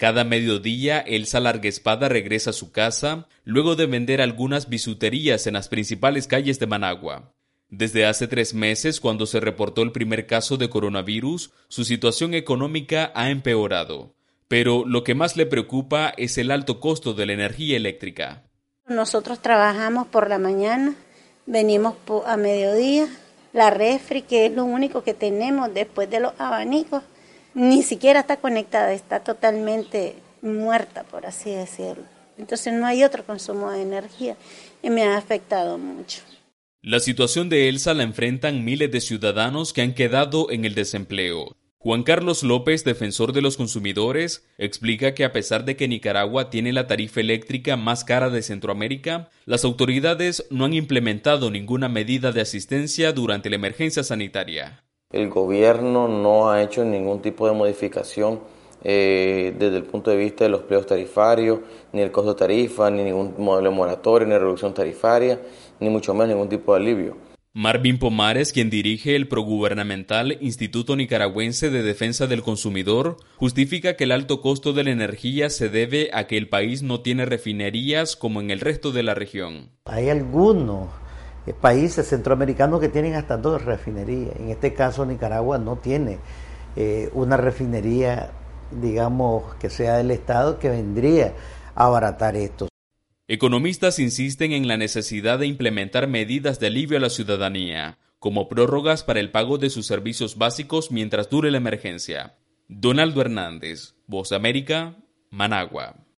Cada mediodía, Elsa Larguespada regresa a su casa luego de vender algunas bisuterías en las principales calles de Managua. Desde hace tres meses, cuando se reportó el primer caso de coronavirus, su situación económica ha empeorado. Pero lo que más le preocupa es el alto costo de la energía eléctrica. Nosotros trabajamos por la mañana, venimos a mediodía, la refri, que es lo único que tenemos después de los abanicos, ni siquiera está conectada, está totalmente muerta, por así decirlo. Entonces no hay otro consumo de energía y me ha afectado mucho. La situación de Elsa la enfrentan miles de ciudadanos que han quedado en el desempleo. Juan Carlos López, defensor de los consumidores, explica que a pesar de que Nicaragua tiene la tarifa eléctrica más cara de Centroamérica, las autoridades no han implementado ninguna medida de asistencia durante la emergencia sanitaria. El gobierno no ha hecho ningún tipo de modificación eh, desde el punto de vista de los precios tarifarios, ni el costo de tarifa, ni ningún modelo moratorio, ni reducción tarifaria, ni mucho menos ningún tipo de alivio. Marvin Pomares, quien dirige el progubernamental Instituto Nicaragüense de Defensa del Consumidor, justifica que el alto costo de la energía se debe a que el país no tiene refinerías como en el resto de la región. Hay algunos países centroamericanos que tienen hasta dos refinerías. En este caso Nicaragua no tiene eh, una refinería, digamos, que sea del Estado que vendría a abaratar esto. Economistas insisten en la necesidad de implementar medidas de alivio a la ciudadanía, como prórrogas para el pago de sus servicios básicos mientras dure la emergencia. Donaldo Hernández, Voz América, Managua.